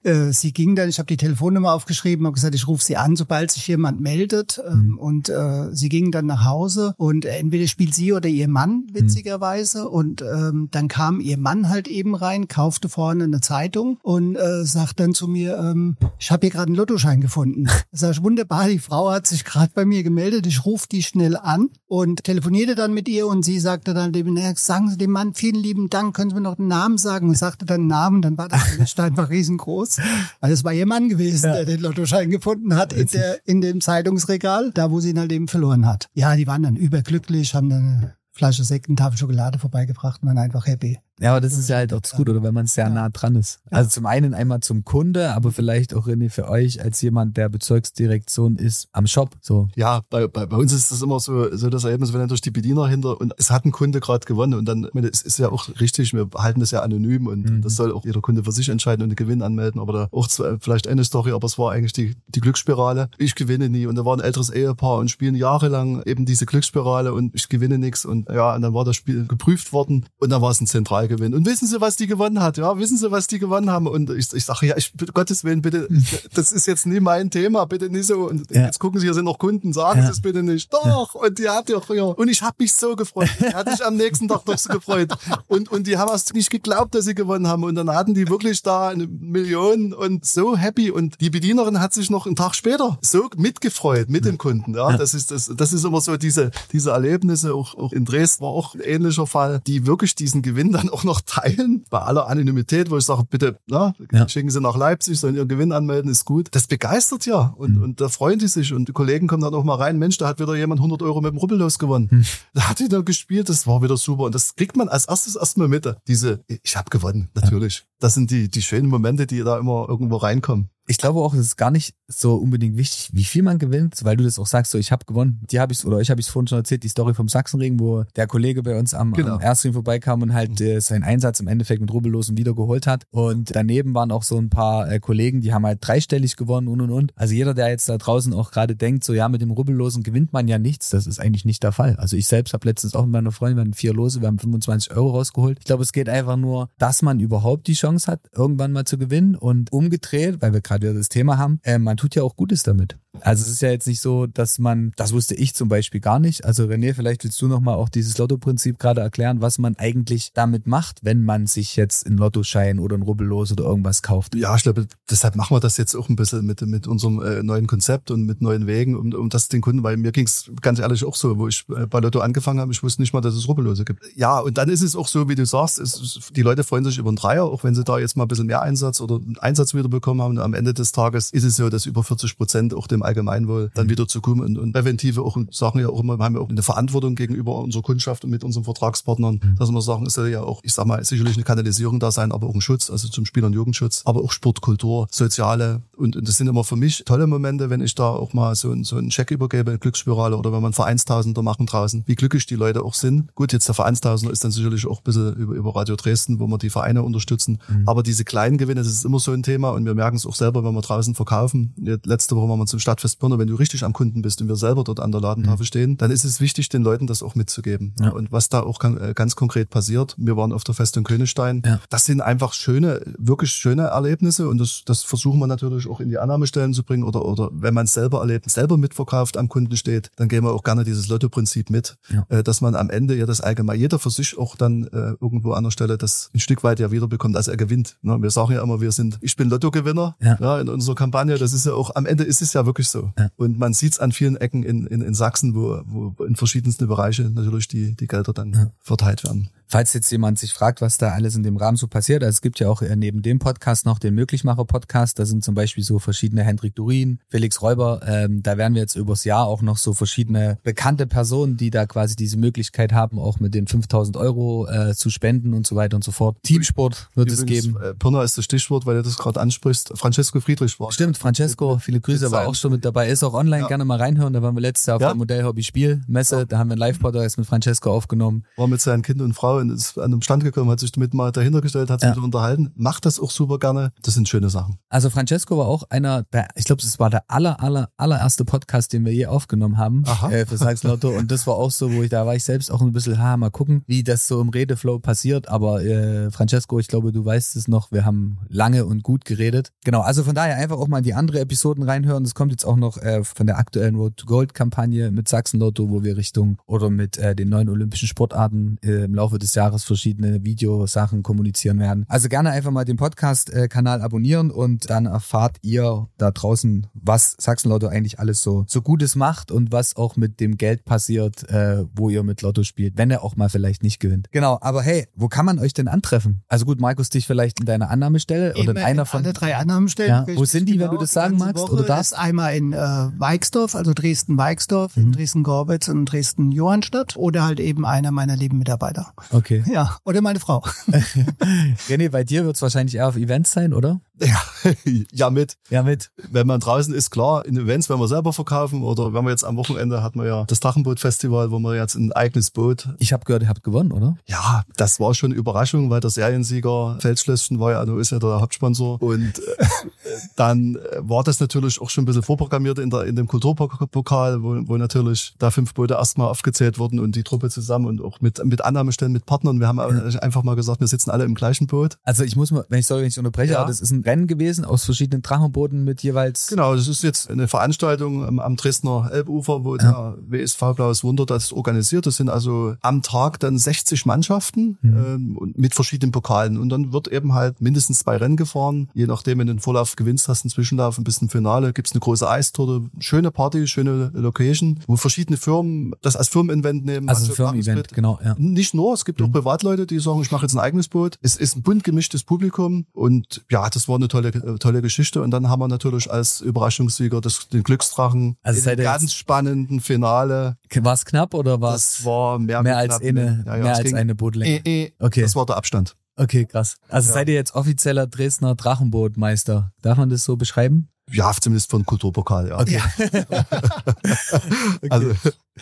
C: Äh, sie ging dann, ich habe die Telefonnummer aufgeschrieben, habe gesagt, ich rufe sie an, sobald sich jemand meldet. Mhm. Und äh, sie ging dann nach Hause und entweder spielt sie oder ihr Mann, hm. witzigerweise. Mhm. Und ähm, dann kam ihr Mann halt eben rein, kaufte vorne eine Zeitung und äh, sagt dann zu mir, ähm, ich habe hier gerade einen Lottoschein gefunden. Sag ich, wunderbar, die Frau hat sich gerade bei mir gemeldet, ich rufe die schnell an und telefonierte dann mit ihr und sie sagte dann dem, sagen Sie dem Mann vielen lieben Dank, können Sie mir noch den Namen sagen? Und sagte dann den Namen, dann war das einfach riesengroß. Weil es war ihr Mann gewesen, ja. der den Lottoschein gefunden hat in, der, in dem Zeitungsregal, da wo sie ihn halt eben verloren hat. Ja, die waren dann überglücklich, haben dann eine Flasche Sekt, eine Tafel Schokolade vorbeigebracht und waren einfach happy.
A: Ja, aber das ist ja halt auch Gute, oder wenn man sehr nah dran ist. Also zum einen einmal zum Kunde, aber vielleicht auch René für euch als jemand, der Bezirksdirektion ist am Shop. So.
B: Ja, bei, bei, bei uns ist das immer so, so das Ergebnis, wenn dann durch die Bediener hinter und es hat ein Kunde gerade gewonnen und dann, ich meine, es ist ja auch richtig, wir halten das ja anonym und mhm. das soll auch jeder Kunde für sich entscheiden und den Gewinn anmelden. Aber da auch zwei, vielleicht eine Story, aber es war eigentlich die, die Glücksspirale. Ich gewinne nie und da war ein älteres Ehepaar und spielen jahrelang eben diese Glücksspirale und ich gewinne nichts und ja, und dann war das Spiel geprüft worden und dann war es ein Zentralgewinn. Und wissen Sie, was die gewonnen hat? Ja, wissen Sie, was die gewonnen haben? Und ich, ich sage, ja, ich, Gottes Willen, bitte, das ist jetzt nie mein Thema, bitte nicht so. Und ja. jetzt gucken Sie, hier sind noch Kunden, sagen ja. Sie es bitte nicht. Doch, und die hat ja, ja. Und ich habe mich so gefreut. Die hat mich am nächsten Tag doch so gefreut. Und, und die haben erst nicht geglaubt, dass sie gewonnen haben. Und dann hatten die wirklich da eine Million und so happy. Und die Bedienerin hat sich noch einen Tag später so mitgefreut mit dem Kunden. Ja, das ist, das, das ist immer so diese, diese Erlebnisse. Auch, auch in Dresden war auch ein ähnlicher Fall, die wirklich diesen Gewinn dann auch noch teilen. Bei aller Anonymität, wo ich sage, bitte, na, ja. schicken Sie nach Leipzig, sollen Ihren Gewinn anmelden, ist gut. Das begeistert ja. Und, mhm. und da freuen die sich. Und die Kollegen kommen dann auch mal rein. Mensch, da hat wieder jemand 100 Euro mit dem Rubbellos gewonnen. Mhm. Da hat die dann gespielt. Das war wieder super. Und das kriegt man als erstes erstmal mit. Diese, ich habe gewonnen, natürlich. Ja. Das sind die, die schönen Momente, die da immer irgendwo reinkommen
A: ich glaube auch, es ist gar nicht so unbedingt wichtig, wie viel man gewinnt, weil du das auch sagst, so ich habe gewonnen. Die habe ich oder ich habe es vorhin schon erzählt, die Story vom Sachsenring, wo der Kollege bei uns am, genau. am Erstring vorbeikam und halt äh, seinen Einsatz im Endeffekt mit Rubbellosen wiedergeholt hat. Und daneben waren auch so ein paar äh, Kollegen, die haben halt dreistellig gewonnen und und und. Also jeder, der jetzt da draußen auch gerade denkt, so ja, mit dem Rubbellosen gewinnt man ja nichts, das ist eigentlich nicht der Fall. Also ich selbst habe letztens auch mit meiner Freundin, wir haben vier Lose, wir haben 25 Euro rausgeholt. Ich glaube, es geht einfach nur, dass man überhaupt die Chance hat, irgendwann mal zu gewinnen und umgedreht, weil wir gerade wieder das Thema haben, äh, man tut ja auch Gutes damit. Also es ist ja jetzt nicht so, dass man, das wusste ich zum Beispiel gar nicht. Also René, vielleicht willst du nochmal auch dieses Lotto-Prinzip gerade erklären, was man eigentlich damit macht, wenn man sich jetzt einen Lottoschein oder ein Rubbellos oder irgendwas kauft.
B: Ja, ich glaube, deshalb machen wir das jetzt auch ein bisschen mit, mit unserem äh, neuen Konzept und mit neuen Wegen, um, um das den Kunden, weil mir ging es ganz ehrlich auch so, wo ich äh, bei Lotto angefangen habe, ich wusste nicht mal, dass es Rubbellose gibt. Ja, und dann ist es auch so, wie du sagst, es, die Leute freuen sich über einen Dreier, auch wenn sie da jetzt mal ein bisschen mehr Einsatz oder einen Einsatz wieder bekommen haben. Und am Ende des Tages ist es so, dass über 40 Prozent auch dem Allgemeinwohl dann wieder zu kommen und, und präventive auch sagen ja auch immer, wir haben ja auch eine Verantwortung gegenüber unserer Kundschaft und mit unseren Vertragspartnern, mhm. dass wir sagen, es soll ja auch, ich sag mal, sicherlich eine Kanalisierung da sein, aber auch ein Schutz, also zum Spiel- und Jugendschutz, aber auch Sportkultur, soziale und, und das sind immer für mich tolle Momente, wenn ich da auch mal so, so einen Check übergebe, eine Glücksspirale oder wenn man Vereinstausender machen draußen, wie glücklich die Leute auch sind. Gut, jetzt der Vereinstausender ist dann sicherlich auch ein bisschen über, über Radio Dresden, wo wir die Vereine unterstützen, mhm. aber diese kleinen Gewinne, das ist immer so ein Thema und wir merken es auch selber, wenn wir draußen verkaufen. Letzte Woche waren wir zum Stadtfest Pirna, wenn du richtig am Kunden bist und wir selber dort an der Ladentafel mhm. stehen, dann ist es wichtig, den Leuten das auch mitzugeben. Ja. Und was da auch äh, ganz konkret passiert, wir waren auf der Festung Königstein, ja. das sind einfach schöne, wirklich schöne Erlebnisse und das, das versuchen wir natürlich auch in die Annahmestellen zu bringen oder, oder wenn man es selber erlebt, selber mitverkauft am Kunden steht, dann gehen wir auch gerne dieses Lotto-Prinzip mit, ja. äh, dass man am Ende ja das allgemein, jeder für sich auch dann äh, irgendwo an der Stelle das ein Stück weit ja wiederbekommt, also er gewinnt. Ne? Wir sagen ja immer, wir sind, ich bin Lottogewinner ja. Ja. in unserer Kampagne, das ist ja auch, am Ende ist es ja wirklich so. Ja. Und man sieht es an vielen Ecken in, in, in Sachsen, wo, wo in verschiedensten Bereiche natürlich die, die Gelder dann ja. verteilt werden.
A: Falls jetzt jemand sich fragt, was da alles in dem Rahmen so passiert, also es gibt ja auch äh, neben dem Podcast noch den Möglichmacher-Podcast, da sind zum Beispiel so verschiedene Hendrik Durin, Felix Räuber, ähm, da werden wir jetzt übers Jahr auch noch so verschiedene bekannte Personen, die da quasi diese Möglichkeit haben, auch mit den 5000 Euro äh, zu spenden und so weiter und so fort. Teamsport wird Übrigens, es geben.
B: Äh, Pirna ist das Stichwort, weil du das gerade ansprichst. Francesco Friedrich war.
A: Stimmt, Francesco, viele Grüße, war auch schon mit dabei, ist auch online, ja. gerne mal reinhören, da waren wir letztes Jahr auf ja. der Modellhobby-Spielmesse, ja. da haben wir einen Live-Podcast mit Francesco aufgenommen.
B: War mit seinen Kind und Frau und ist an einem Stand gekommen, hat sich damit mal dahinter gestellt, hat sich ja. unterhalten, macht das auch super gerne. Das sind schöne Sachen.
A: Also Francesco war auch einer der, ich glaube, das war der aller, aller, allererste Podcast, den wir je aufgenommen haben Aha. äh, für Sachs Lotto. Und das war auch so, wo ich, da war ich selbst auch ein bisschen, ha, mal gucken, wie das so im Redeflow passiert. Aber äh, Francesco, ich glaube, du weißt es noch, wir haben lange und gut geredet. Genau, also von daher einfach auch mal in die andere Episoden reinhören. Das kommt jetzt auch noch äh, von der aktuellen Road to Gold Kampagne mit Sachsen Lotto, wo wir Richtung oder mit äh, den neuen olympischen Sportarten äh, im Laufe des Jahres verschiedene Videosachen kommunizieren werden. Also gerne einfach mal den Podcast-Kanal abonnieren und dann erfahrt ihr da draußen, was Sachsen-Lotto eigentlich alles so, so Gutes macht und was auch mit dem Geld passiert, äh, wo ihr mit Lotto spielt, wenn er auch mal vielleicht nicht gewinnt. Genau, aber hey, wo kann man euch denn antreffen? Also gut, Markus, dich vielleicht in deiner Annahmestelle oder in einer von...
C: Alle drei Annahmestellen.
A: Ja. Wo sind die, genau, wenn du das sagen magst?
C: Woche oder darfst? einmal in äh, Weixdorf, also Dresden-Weixdorf, mhm. in Dresden-Gorbitz und Dresden-Johannstadt oder halt eben einer meiner lieben Mitarbeiter.
A: Okay.
C: Ja, oder meine Frau.
A: René, bei dir wird es wahrscheinlich eher auf Events sein, oder?
B: Ja, ja mit.
A: Ja mit.
B: Wenn man draußen ist, klar, in Events, wenn wir selber verkaufen oder wenn wir jetzt am Wochenende hatten wir ja das Drachenboot-Festival, wo wir jetzt ein eigenes Boot.
A: Ich habe gehört, ihr habt gewonnen, oder?
B: Ja, das war schon eine Überraschung, weil der Seriensieger Feldschlösschen war ja, also ist ja der Hauptsponsor. Und äh, dann war das natürlich auch schon ein bisschen vorprogrammiert in, der, in dem Kulturpokal, wo, wo natürlich da fünf Boote erstmal aufgezählt wurden und die Truppe zusammen und auch mit, mit Annahmestellen, mit Partnern. Wir haben einfach mal gesagt, wir sitzen alle im gleichen Boot.
A: Also ich muss mal, wenn ich sorry, wenn ich unterbreche, ja. aber das ist ein Rennen gewesen aus verschiedenen Drachenbooten mit jeweils.
B: Genau, das ist jetzt eine Veranstaltung am, am Dresdner Elbufer, wo ja. der WSV Blaues Wunder das organisiert. Das sind also am Tag dann 60 Mannschaften mhm. ähm, mit verschiedenen Pokalen. Und dann wird eben halt mindestens zwei Rennen gefahren. Je nachdem, wenn du den Vorlauf gewinnst, hast einen Zwischenlauf, ein bisschen Finale, gibt's eine große Eistorte, schöne Party, schöne Location, wo verschiedene Firmen das als Firmen-Event nehmen.
A: Also, also Firmen-Event, genau, ja.
B: Nicht nur, es gibt mhm. auch Privatleute, die sagen, ich mache jetzt ein eigenes Boot. Es ist ein bunt gemischtes Publikum und ja, das war eine tolle, tolle Geschichte. Und dann haben wir natürlich als Überraschungssieger das, den Glücksdrachen
A: also
B: in ganz spannenden Finale.
A: War es knapp oder war es
B: war mehr,
A: mehr als eine, ja, ja, mehr als eine Bootlänge?
B: Eh, eh, okay. Das war der Abstand.
A: Okay, krass. Also ja. seid ihr jetzt offizieller Dresdner Drachenbootmeister. Darf man das so beschreiben?
B: Ja, zumindest von Kulturpokal, ja.
A: Okay.
B: okay. Also,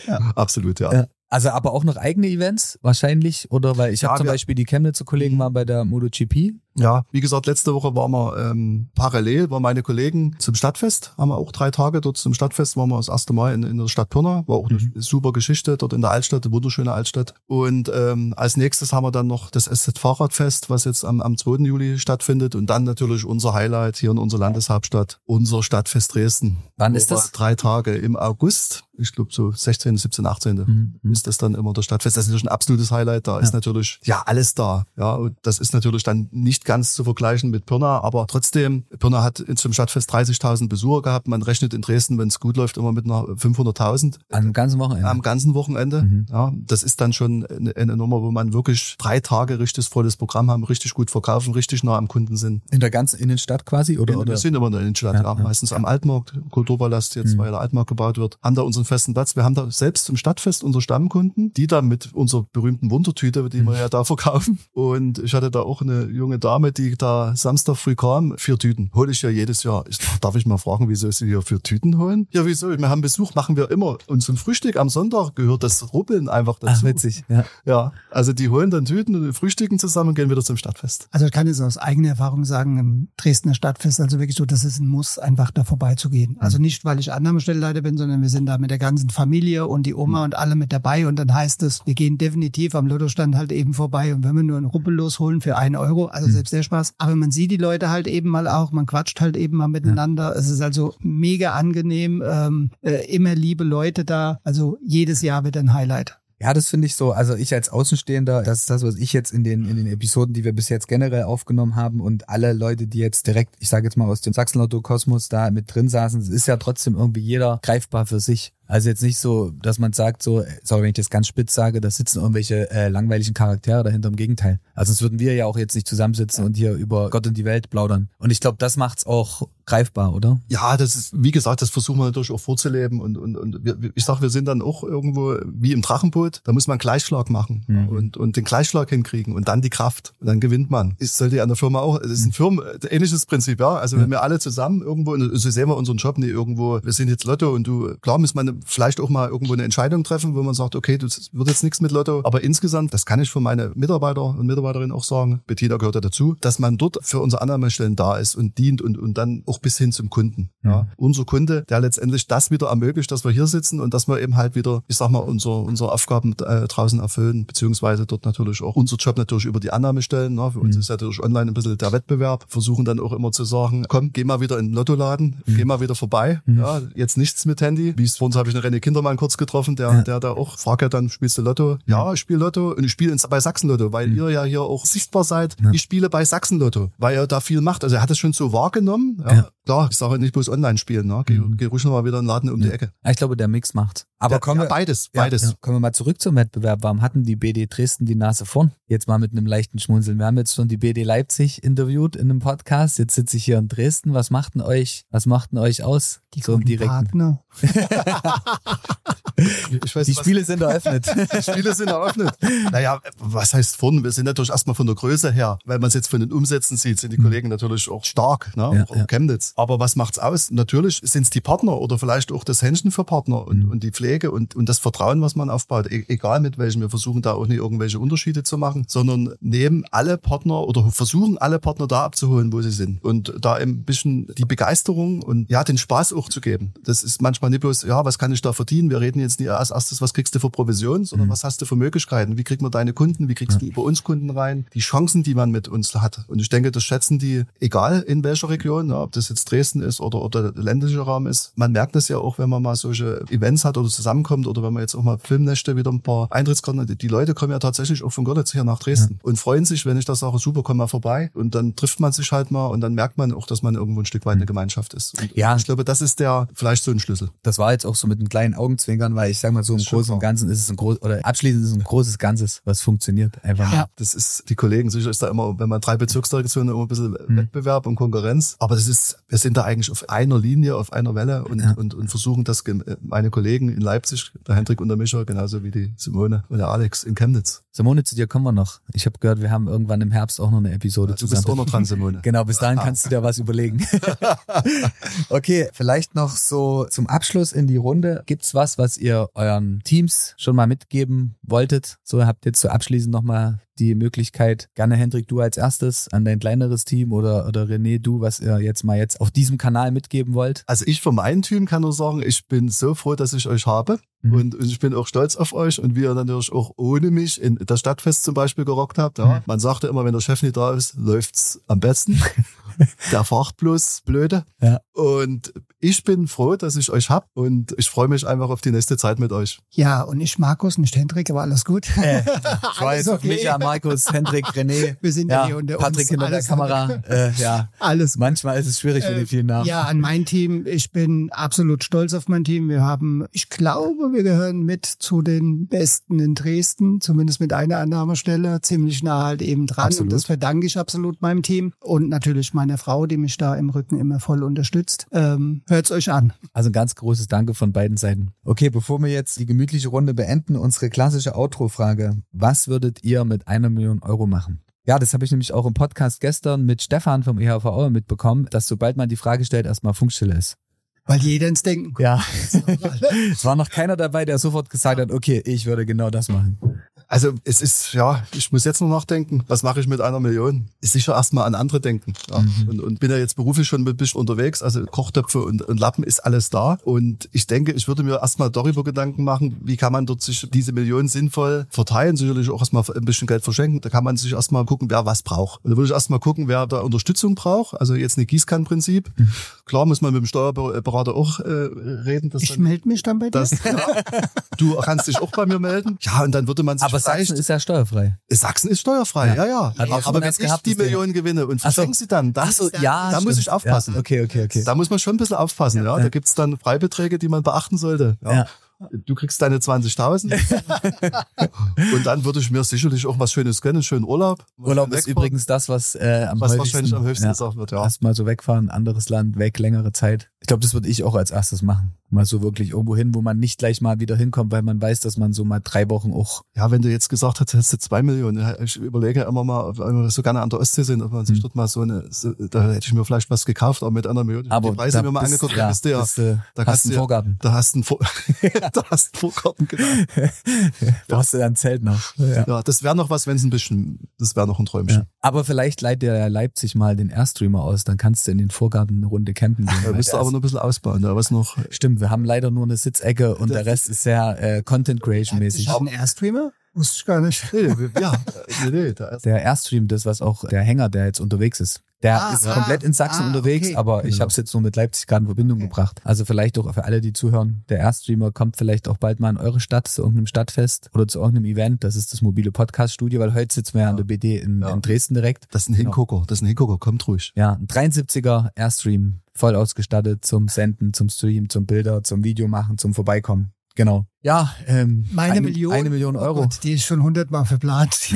B: ja. absolut, ja. ja.
A: Also aber auch noch eigene Events wahrscheinlich, oder? Weil ich ja, habe zum Beispiel die Chemnitzer Kollegen waren bei der MotoGP
B: ja, wie gesagt, letzte Woche waren wir ähm, parallel, waren meine Kollegen zum Stadtfest, haben wir auch drei Tage dort zum Stadtfest, waren wir das erste Mal in, in der Stadt Pirna, war auch mhm. eine super Geschichte dort in der Altstadt, eine wunderschöne Altstadt. Und ähm, als nächstes haben wir dann noch das SZ Fahrradfest, was jetzt am, am 2. Juli stattfindet und dann natürlich unser Highlight hier in unserer Landeshauptstadt, unser Stadtfest Dresden.
A: Wann ist das?
B: Drei Tage im August, ich glaube so 16., 17., 18. Mhm. ist das dann immer der Stadtfest. Das ist natürlich ein absolutes Highlight, da ja. ist natürlich ja alles da. Ja, und das ist natürlich dann nicht ganz zu vergleichen mit Pirna, aber trotzdem, Pirna hat zum Stadtfest 30.000 Besucher gehabt. Man rechnet in Dresden, wenn es gut läuft, immer mit einer 500.000.
A: Am ganzen Wochenende?
B: Am ganzen Wochenende. Mhm. Ja, das ist dann schon eine, eine, Nummer, wo man wirklich drei Tage richtig volles Programm haben, richtig gut verkaufen, richtig nah am Kunden sind.
A: In der ganzen Innenstadt quasi? Oder,
B: in,
A: oder?
B: Wir sind immer in der Innenstadt, ja. ja. Meistens am Altmarkt, Kulturpalast jetzt, mhm. weil der Altmarkt gebaut wird, haben da unseren festen Platz. Wir haben da selbst zum Stadtfest unsere Stammkunden, die dann mit unserer berühmten Wundertüte, die mhm. wir ja da verkaufen. Und ich hatte da auch eine junge Dame, die da Samstag früh kam, vier Tüten. Hole ich ja jedes Jahr. Ich, darf ich mal fragen, wieso Sie hier vier Tüten holen? Ja, wieso? Wir haben Besuch, machen wir immer. Und zum Frühstück am Sonntag gehört das Rubbeln einfach dazu.
A: Ach, witzig, ja.
B: Ja, also die holen dann Tüten und frühstücken zusammen und gehen wieder zum Stadtfest.
C: Also ich kann jetzt aus eigener Erfahrung sagen, im Dresdner Stadtfest, also wirklich so, dass es ein Muss, einfach da vorbeizugehen. Also nicht, weil ich Annahmestellleiter bin, sondern wir sind da mit der ganzen Familie und die Oma mhm. und alle mit dabei und dann heißt es, wir gehen definitiv am Lottostand halt eben vorbei und wenn wir nur einen Rubbel losholen für einen Euro, also mhm. Selbst der Spaß, aber man sieht die Leute halt eben mal auch, man quatscht halt eben mal miteinander. Ja. Es ist also mega angenehm, ähm, äh, immer liebe Leute da. Also jedes Jahr wird ein Highlight.
A: Ja, das finde ich so. Also ich als Außenstehender, das ist das, was ich jetzt in den in den Episoden, die wir bis jetzt generell aufgenommen haben und alle Leute, die jetzt direkt, ich sage jetzt mal aus dem Sachsenlotto-Kosmos da mit drin saßen, ist ja trotzdem irgendwie jeder greifbar für sich. Also jetzt nicht so, dass man sagt, so, sorry, wenn ich das ganz spitz sage, da sitzen irgendwelche äh, langweiligen Charaktere dahinter. Im Gegenteil. Also sonst würden wir ja auch jetzt nicht zusammensitzen und hier über Gott und die Welt plaudern. Und ich glaube, das macht's auch greifbar, oder?
B: Ja, das ist, wie gesagt, das versuchen wir natürlich auch vorzuleben. Und, und, und wir, ich sag, wir sind dann auch irgendwo wie im Drachenboot. Da muss man Gleichschlag machen mhm. und, und den Gleichschlag hinkriegen und dann die Kraft. Und dann gewinnt man. Ich sollte an der Firma auch, das ist ein Firmen, ähnliches Prinzip, ja. Also wenn wir alle zusammen irgendwo, so sehen wir unseren Job nicht irgendwo, wir sind jetzt Lotto und du, klar muss man vielleicht auch mal irgendwo eine Entscheidung treffen, wo man sagt, okay, das wird jetzt nichts mit Lotto. Aber insgesamt, das kann ich für meine Mitarbeiter und Mitarbeiterinnen auch sagen, Bettina gehört ja dazu, dass man dort für unsere Annahmestellen da ist und dient und, und dann auch bis hin zum Kunden. Ja. Mhm. Unser Kunde, der letztendlich das wieder ermöglicht, dass wir hier sitzen und dass wir eben halt wieder, ich sag mal, unsere, unsere Aufgaben äh, draußen erfüllen, beziehungsweise dort natürlich auch unser Job natürlich über die Annahmestellen. Ne? Für uns mhm. ist ja natürlich online ein bisschen der Wettbewerb. Versuchen dann auch immer zu sagen, komm, geh mal wieder in den Lottoladen, mhm. geh mal wieder vorbei. Mhm. Ja, jetzt nichts mit Handy. Wie es vorhin habe ich eine René Kindermann kurz getroffen, der, ja. der da auch fragt ja dann, spielst du Lotto? Ja, ich spiele Lotto und ich spiele bei Sachsenlotto, weil mhm. ihr ja hier auch sichtbar seid. Ich spiele bei Sachsenlotto, weil ihr da viel macht. Also er hat es schon so wahrgenommen. Ja. Klar, ich sage nicht bloß online spielen, ne? Geh, mhm. geh ruhig mal wieder in den Laden um die Ecke.
A: Ich glaube, der Mix macht. Aber
B: ja, kommen wir, beides, beides. Ja,
A: kommen wir mal zurück zum Wettbewerb. Warum hatten die BD Dresden die Nase vorn? Jetzt mal mit einem leichten Schmunzeln. Wir haben jetzt schon die BD Leipzig interviewt in einem Podcast. Jetzt sitze ich hier in Dresden. Was machten euch, was machten euch aus?
C: Die so im direkten. Partner.
A: ich weiß, die Spiele was, sind eröffnet.
B: die Spiele sind eröffnet. Naja, was heißt vorne? Wir sind natürlich erstmal von der Größe her, weil man es jetzt von den Umsätzen sieht, sind die mhm. Kollegen natürlich auch stark, ne? Ja, auch ja. Chemnitz. Aber was macht's aus? Natürlich sind es die Partner oder vielleicht auch das Händchen für Partner und, mhm. und die Pflege und, und das Vertrauen, was man aufbaut. E egal mit welchen. Wir versuchen da auch nicht irgendwelche Unterschiede zu machen, sondern nehmen alle Partner oder versuchen alle Partner da abzuholen, wo sie sind. Und da ein bisschen die Begeisterung und ja, den Spaß auch zu geben. Das ist manchmal nicht bloß, ja, was kann ich da verdienen? Wir reden jetzt nicht als erstes, was kriegst du für Provision, sondern mhm. was hast du für Möglichkeiten? Wie kriegt man deine Kunden? Wie kriegst ja. du über uns Kunden rein? Die Chancen, die man mit uns hat. Und ich denke, das schätzen die, egal in welcher Region, ob das jetzt Dresden ist oder, oder der ländliche Raum ist. Man merkt das ja auch, wenn man mal solche Events hat oder zusammenkommt oder wenn man jetzt auch mal Filmnächte wieder ein paar Eintrittskarten, die Leute kommen ja tatsächlich auch von Görlitz hier nach Dresden ja. und freuen sich, wenn ich das sage, super, komm mal vorbei. Und dann trifft man sich halt mal und dann merkt man auch, dass man irgendwo ein Stück weit eine Gemeinschaft ist. Und ja. Ich glaube, das ist der, vielleicht so ein Schlüssel.
A: Das war jetzt auch so mit einem kleinen Augenzwinkern, weil ich sag mal so im Großen und Ganzen ist es ein groß, oder abschließend ist es ein großes Ganzes, was funktioniert. Einfach.
B: Ja. Das ist, die Kollegen, sicher ist da immer, wenn man drei Bezirksdirektionen immer ein bisschen mhm. Wettbewerb und Konkurrenz. Aber das ist, wir sind da eigentlich auf einer Linie, auf einer Welle und, ja. und, und versuchen das, meine Kollegen in Leipzig, der Hendrik und der Mischa, genauso wie die Simone und der Alex in Chemnitz.
A: Simone, zu dir kommen wir noch. Ich habe gehört, wir haben irgendwann im Herbst auch noch eine Episode ja, du zusammen.
B: Du bist auch noch dran, Simone.
A: Genau, bis dahin kannst du dir was überlegen. okay, vielleicht noch so zum Abschluss in die Runde. Gibt's was, was ihr euren Teams schon mal mitgeben wolltet? So habt ihr jetzt so abschließend nochmal die Möglichkeit, gerne Hendrik, du als erstes an dein kleineres Team oder, oder René, du, was ihr jetzt mal jetzt auf diesem Kanal mitgeben wollt?
B: Also ich von meinem Team kann nur sagen, ich bin so froh, dass ich euch habe. Mhm. Und, und ich bin auch stolz auf euch und wie ihr natürlich auch ohne mich in das Stadtfest zum Beispiel gerockt habt. Ja. Mhm. Man sagte immer, wenn der Chef nicht da ist, läuft's am besten. der fragt bloß blöde. Ja. Und ich bin froh, dass ich euch hab und ich freue mich einfach auf die nächste Zeit mit euch.
C: Ja, und ich Markus, nicht Hendrik, aber alles gut.
A: Äh, ich weiß, okay. Micha, Markus, Hendrik, René.
C: Wir sind ja, hier unter
A: Patrick hinter der Kamera. Äh, ja, alles. Manchmal ist es schwierig mit äh, den vielen Namen.
C: Ja, an mein Team. Ich bin absolut stolz auf mein Team. Wir haben, ich glaube, wir gehören mit zu den Besten in Dresden, zumindest mit einer Annahmestelle, ziemlich nah halt eben dran. Absolut. Und das verdanke ich absolut meinem Team und natürlich meiner Frau, die mich da im Rücken immer voll unterstützt. Ähm, hört's euch an.
A: Also ein ganz großes Danke von beiden Seiten. Okay, bevor wir jetzt die gemütliche Runde beenden, unsere klassische Outro-Frage. Was würdet ihr mit einer Million Euro machen? Ja, das habe ich nämlich auch im Podcast gestern mit Stefan vom EHV mitbekommen, dass sobald man die Frage stellt, erstmal Funkstille ist.
C: Weil jeder ins Denken
A: kommt. Ja. es war noch keiner dabei, der sofort gesagt hat, okay, ich würde genau das machen.
B: Also es ist, ja, ich muss jetzt noch nachdenken, was mache ich mit einer Million? Ist sicher erstmal an andere denken. Ja. Mhm. Und, und bin ja jetzt beruflich schon ein bisschen unterwegs, also Kochtöpfe und, und Lappen ist alles da. Und ich denke, ich würde mir erstmal darüber Gedanken machen, wie kann man dort sich diese Millionen sinnvoll verteilen, sicherlich auch erstmal ein bisschen Geld verschenken. Da kann man sich erstmal gucken, wer was braucht. Und da würde ich erstmal gucken, wer da Unterstützung braucht. Also jetzt eine Gießkannenprinzip. Mhm. Klar muss man mit dem Steuerberater auch äh, reden.
C: Dass ich melde mich dann bei dir. Das, ja,
B: du kannst dich auch bei mir melden. Ja, und dann würde man sich
A: Aber Sachsen ist ja steuerfrei.
B: Sachsen ist steuerfrei, ja, ja. ja. Aber wenn ich gehabt, die Millionen gewinne und verschenke sie dann, das, so, ja, da muss ich aufpassen.
A: Ja. Okay, okay, okay.
B: Da muss man schon ein bisschen aufpassen, ja. Da gibt's dann Freibeträge, die man beachten sollte. Ja du kriegst deine 20.000 und dann würde ich mir sicherlich auch was Schönes gönnen, schönen Urlaub.
A: Urlaub ist übrigens das, was äh, am was
B: wahrscheinlich am höchsten ja, gesagt wird, ja.
A: Erstmal so wegfahren, anderes Land, weg, längere Zeit. Ich glaube, das würde ich auch als erstes machen. Mal so wirklich irgendwo hin, wo man nicht gleich mal wieder hinkommt, weil man weiß, dass man so mal drei Wochen auch.
B: Ja, wenn du jetzt gesagt hast, hättest du zwei Millionen. Ich überlege immer mal, weil wir so gerne an der Ostsee sind, ob man sich hm. dort mal so eine, so, da hätte ich mir vielleicht was gekauft, auch mit einer Million.
A: Aber die Preise mir mal angeguckt, ja, bist du ja, bist, äh, da hast du einen Vorgarten.
B: Da hast du einen, Vor da hast einen Vorgarten, genau.
A: Brauchst du dann ein Zelt noch.
B: Ja, ja das wäre noch was, wenn es ein bisschen, das wäre noch ein Träumchen. Ja.
A: Aber vielleicht leitet der Leipzig mal den Airstreamer aus, dann kannst du in den Vorgarten eine Runde campen gehen.
B: Da du aber noch ein bisschen ausbauen, da was noch.
A: Stimmt, wir haben leider nur eine Sitzecke und der Rest ist sehr äh, Content Creation mäßig.
C: Haben einen Airstreamer? Wusste ich gar nicht.
B: Nee, ja, nee, nee,
A: der Airstream, das was auch der Hänger, der jetzt unterwegs ist. Der ah, ist ah, komplett in Sachsen ah, unterwegs, okay. aber ich genau. habe es jetzt nur mit Leipzig gerade in Verbindung okay. gebracht. Also vielleicht auch für alle, die zuhören, der Airstreamer kommt vielleicht auch bald mal in eure Stadt zu irgendeinem Stadtfest oder zu irgendeinem Event. Das ist das mobile Podcast-Studio, weil heute sitzen wir ja an der BD in, ja. in Dresden direkt.
B: Das ist ein Hingucker, genau. das ist ein Hingucker, kommt ruhig.
A: Ja, ein 73er Airstream, voll ausgestattet zum Senden, zum Stream, zum Bilder, zum Video machen, zum Vorbeikommen. Genau. Ja, ähm,
C: meine
A: eine,
C: Million.
A: Eine Million Euro. Oh
C: Gott, die ist schon hundertmal verplant.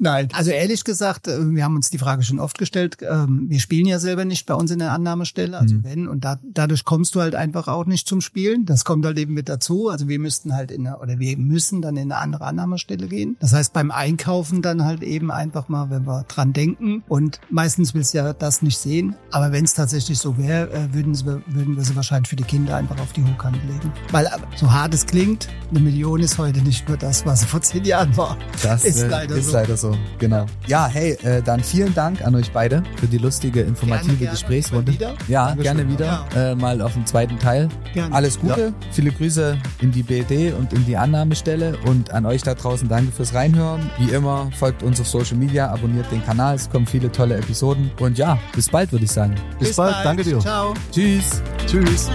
C: Nein, also ehrlich gesagt, äh, wir haben uns die Frage schon oft gestellt. Ähm, wir spielen ja selber nicht bei uns in der Annahmestelle, also mhm. wenn und da, dadurch kommst du halt einfach auch nicht zum Spielen. Das kommt halt eben mit dazu. Also wir müssten halt in eine, oder wir müssen dann in eine andere Annahmestelle gehen. Das heißt beim Einkaufen dann halt eben einfach mal, wenn wir dran denken und meistens willst du ja das nicht sehen, aber wenn es tatsächlich so wäre, äh, würden, wir, würden wir sie wahrscheinlich für die Kinder einfach auf die Hochkante legen. Weil äh, so hart es klingt, eine Million ist heute nicht nur das, was vor zehn Jahren war.
A: Das ist, äh, leider, ist so. leider so. Genau. Ja, hey, äh, dann vielen Dank an euch beide für die lustige, informative gerne, Gesprächsrunde. Gerne ja, Dankeschön. gerne wieder. Ja. Äh, mal auf dem zweiten Teil. Gerne. Alles Gute. Ja. Viele Grüße in die BD und in die Annahmestelle und an euch da draußen danke fürs Reinhören. Wie immer, folgt uns auf Social Media, abonniert den Kanal. Es kommen viele tolle Episoden. Und ja, bis bald, würde ich sagen.
B: Bis, bis bald. bald. Danke dir.
C: Ciao.
A: Tschüss.
B: Tschüss.